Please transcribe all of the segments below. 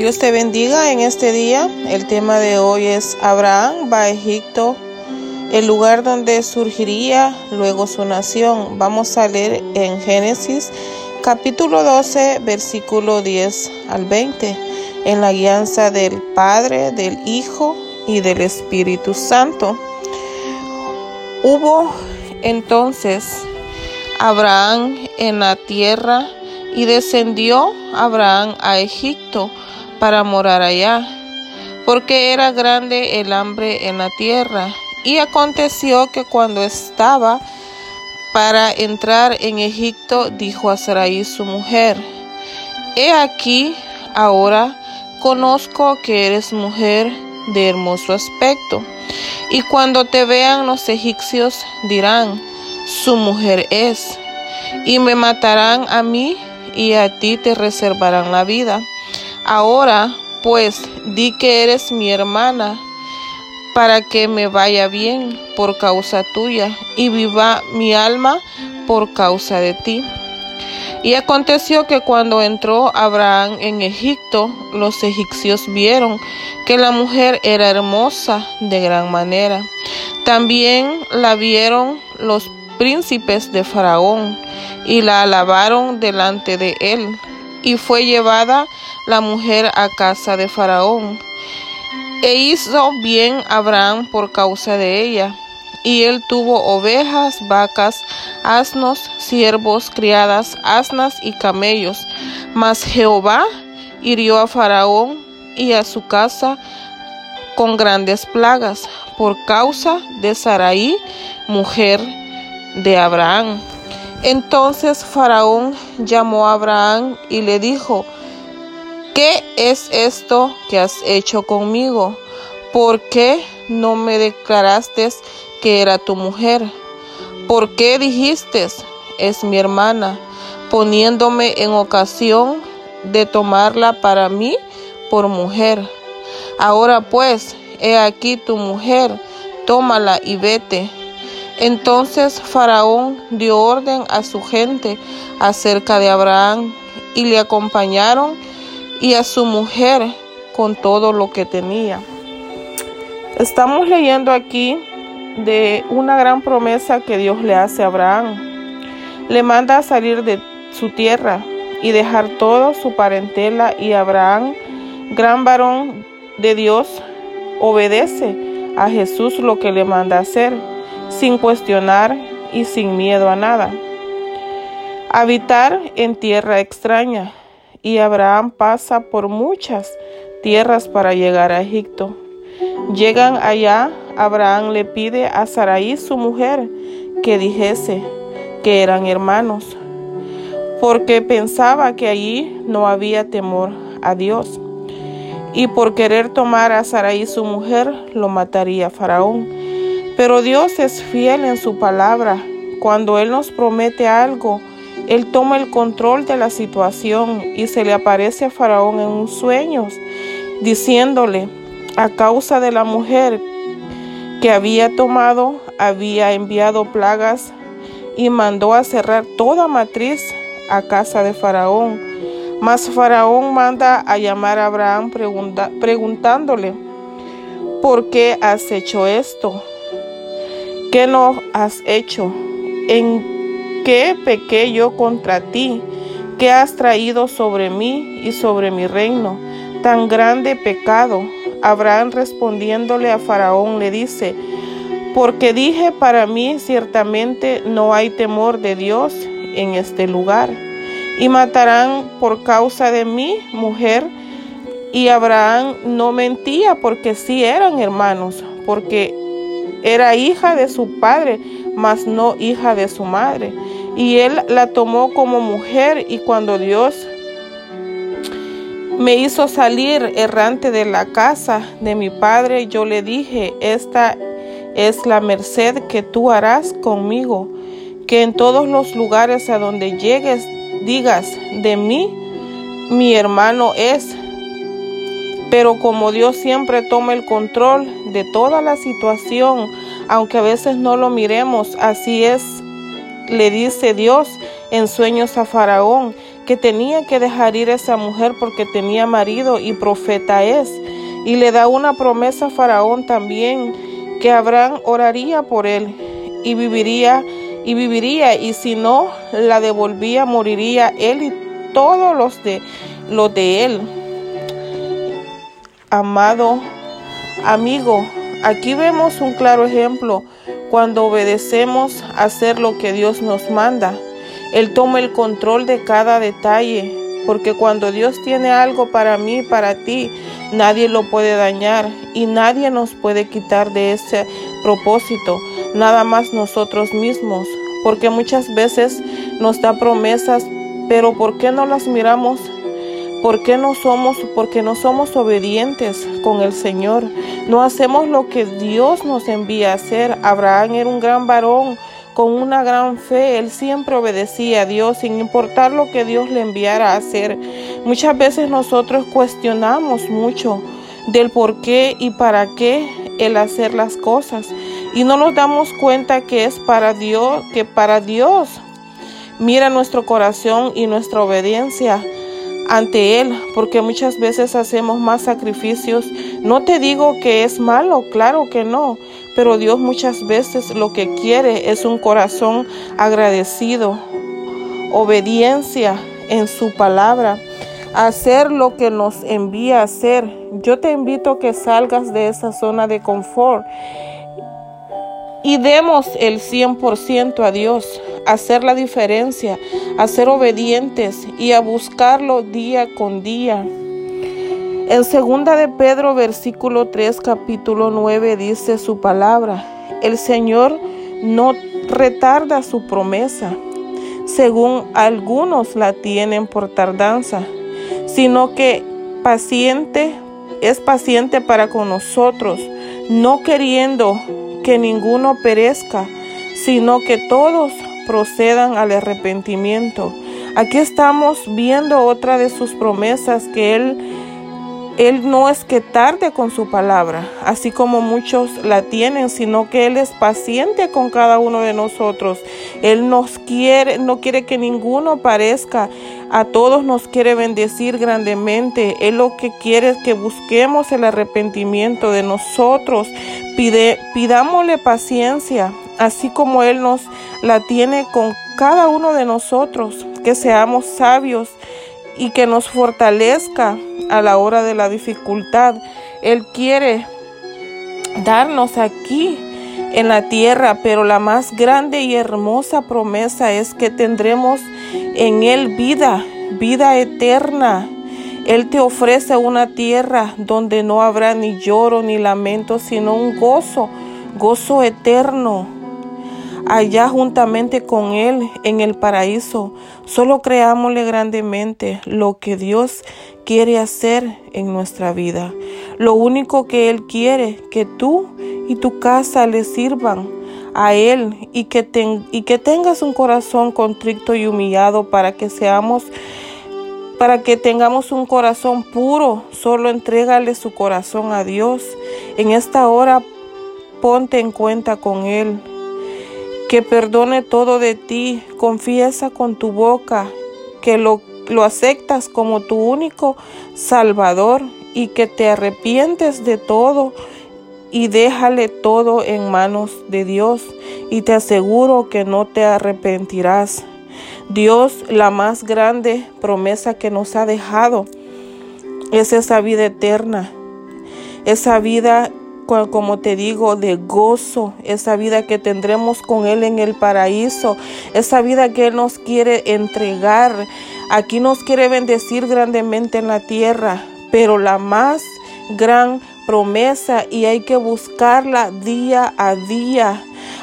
Dios te bendiga en este día. El tema de hoy es Abraham va a Egipto, el lugar donde surgiría luego su nación. Vamos a leer en Génesis capítulo 12, versículo 10 al 20, en la guianza del Padre, del Hijo y del Espíritu Santo. Hubo entonces Abraham en la tierra y descendió Abraham a Egipto para morar allá, porque era grande el hambre en la tierra. Y aconteció que cuando estaba para entrar en Egipto, dijo a Sarai su mujer, He aquí, ahora conozco que eres mujer de hermoso aspecto, y cuando te vean los egipcios dirán, su mujer es, y me matarán a mí, y a ti te reservarán la vida. Ahora, pues, di que eres mi hermana, para que me vaya bien por causa tuya, y viva mi alma por causa de ti. Y aconteció que cuando entró Abraham en Egipto, los egipcios vieron que la mujer era hermosa de gran manera. También la vieron los príncipes de Faraón y la alabaron delante de él. Y fue llevada la mujer a casa de Faraón. E hizo bien Abraham por causa de ella. Y él tuvo ovejas, vacas, asnos, siervos, criadas, asnas y camellos. Mas Jehová hirió a Faraón y a su casa con grandes plagas por causa de Sarai, mujer de Abraham. Entonces Faraón llamó a Abraham y le dijo, ¿qué es esto que has hecho conmigo? ¿Por qué no me declaraste que era tu mujer? ¿Por qué dijiste, es mi hermana, poniéndome en ocasión de tomarla para mí por mujer? Ahora pues, he aquí tu mujer, tómala y vete. Entonces Faraón dio orden a su gente acerca de Abraham y le acompañaron y a su mujer con todo lo que tenía. Estamos leyendo aquí de una gran promesa que Dios le hace a Abraham. Le manda a salir de su tierra y dejar todo su parentela y Abraham, gran varón de Dios, obedece a Jesús lo que le manda hacer, sin cuestionar y sin miedo a nada. Habitar en tierra extraña y Abraham pasa por muchas tierras para llegar a Egipto. Llegan allá, Abraham le pide a Sarai, su mujer, que dijese que eran hermanos, porque pensaba que allí no había temor a Dios. Y por querer tomar a Sarai, su mujer, lo mataría Faraón. Pero Dios es fiel en su palabra. Cuando Él nos promete algo, Él toma el control de la situación y se le aparece a Faraón en un sueño, diciéndole, a causa de la mujer que había tomado, había enviado plagas y mandó a cerrar toda matriz a casa de Faraón. Mas Faraón manda a llamar a Abraham preguntándole, ¿por qué has hecho esto? ¿Qué no has hecho? ¿En qué pequé yo contra ti? ¿Qué has traído sobre mí y sobre mi reino? Tan grande pecado Abraham respondiéndole a Faraón le dice, porque dije para mí ciertamente no hay temor de Dios en este lugar, y matarán por causa de mi mujer. Y Abraham no mentía porque sí eran hermanos, porque era hija de su padre, mas no hija de su madre. Y él la tomó como mujer y cuando Dios me hizo salir errante de la casa de mi padre. Yo le dije, esta es la merced que tú harás conmigo, que en todos los lugares a donde llegues digas de mí, mi hermano es. Pero como Dios siempre toma el control de toda la situación, aunque a veces no lo miremos, así es, le dice Dios en sueños a Faraón, que tenía que dejar ir a esa mujer porque tenía marido y profeta es. Y le da una promesa a Faraón también que Abraham oraría por él y viviría y viviría y si no la devolvía moriría él y todos los de los de él. Amado amigo, aquí vemos un claro ejemplo cuando obedecemos a hacer lo que Dios nos manda. Él toma el control de cada detalle, porque cuando Dios tiene algo para mí, para ti, nadie lo puede dañar y nadie nos puede quitar de ese propósito, nada más nosotros mismos, porque muchas veces nos da promesas, pero ¿por qué no las miramos? ¿Por qué no somos, porque no somos obedientes con el Señor? No hacemos lo que Dios nos envía a hacer. Abraham era un gran varón, con una gran fe, él siempre obedecía a Dios sin importar lo que Dios le enviara a hacer. Muchas veces nosotros cuestionamos mucho del por qué y para qué el hacer las cosas y no nos damos cuenta que es para Dios, que para Dios mira nuestro corazón y nuestra obediencia ante Él, porque muchas veces hacemos más sacrificios. No te digo que es malo, claro que no, pero Dios muchas veces lo que quiere es un corazón agradecido, obediencia en su palabra, hacer lo que nos envía a hacer. Yo te invito a que salgas de esa zona de confort y demos el 100% a Dios, hacer la diferencia, a ser obedientes y a buscarlo día con día. En segunda de Pedro versículo 3 capítulo 9 dice su palabra, el Señor no retarda su promesa, según algunos la tienen por tardanza, sino que paciente es paciente para con nosotros, no queriendo que ninguno perezca, sino que todos procedan al arrepentimiento. Aquí estamos viendo otra de sus promesas que Él él no es que tarde con su palabra, así como muchos la tienen, sino que Él es paciente con cada uno de nosotros. Él nos quiere, no quiere que ninguno parezca, a todos nos quiere bendecir grandemente. Él lo que quiere es que busquemos el arrepentimiento de nosotros, Pide, pidámosle paciencia, así como Él nos la tiene con cada uno de nosotros, que seamos sabios y que nos fortalezca a la hora de la dificultad. Él quiere darnos aquí en la tierra, pero la más grande y hermosa promesa es que tendremos en Él vida, vida eterna. Él te ofrece una tierra donde no habrá ni lloro ni lamento, sino un gozo, gozo eterno allá juntamente con Él en el paraíso. Solo creámosle grandemente lo que Dios quiere hacer en nuestra vida. Lo único que Él quiere, que tú y tu casa le sirvan a Él y que, tengas un corazón contrito y humillado para que seamos para que tengamos un corazón puro, solo entrégale su corazón a Dios. En esta hora ponte en cuenta con Él que perdone todo de ti, confiesa con tu boca que lo, lo aceptas como tu único Salvador y que te arrepientes de todo y déjale todo en manos de Dios y te aseguro que no te arrepentirás. Dios, la más grande promesa que nos ha dejado es esa vida eterna, esa vida como te digo, de gozo, esa vida que tendremos con Él en el paraíso, esa vida que Él nos quiere entregar. Aquí nos quiere bendecir grandemente en la tierra, pero la más gran promesa y hay que buscarla día a día.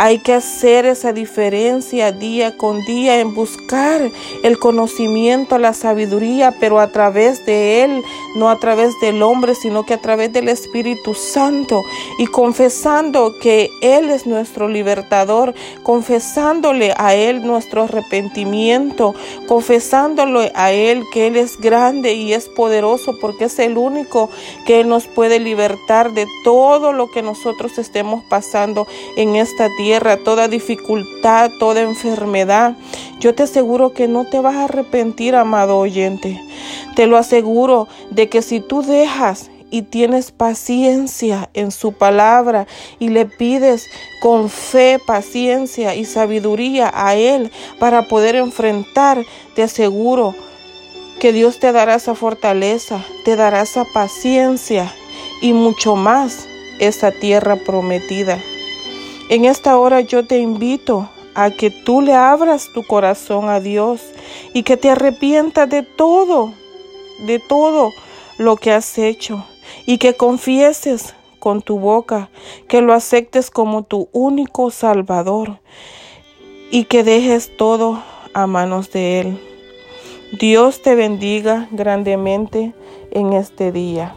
Hay que hacer esa diferencia día con día en buscar el conocimiento, la sabiduría, pero a través de Él, no a través del hombre, sino que a través del Espíritu Santo. Y confesando que Él es nuestro libertador, confesándole a Él nuestro arrepentimiento, confesándole a Él que Él es grande y es poderoso porque es el único que Él nos puede libertar de todo lo que nosotros estemos pasando en esta tierra tierra, toda dificultad, toda enfermedad, yo te aseguro que no te vas a arrepentir, amado oyente. Te lo aseguro de que si tú dejas y tienes paciencia en su palabra y le pides con fe, paciencia y sabiduría a Él para poder enfrentar, te aseguro que Dios te dará esa fortaleza, te dará esa paciencia y mucho más esa tierra prometida. En esta hora yo te invito a que tú le abras tu corazón a Dios y que te arrepientas de todo, de todo lo que has hecho y que confieses con tu boca, que lo aceptes como tu único Salvador y que dejes todo a manos de Él. Dios te bendiga grandemente en este día.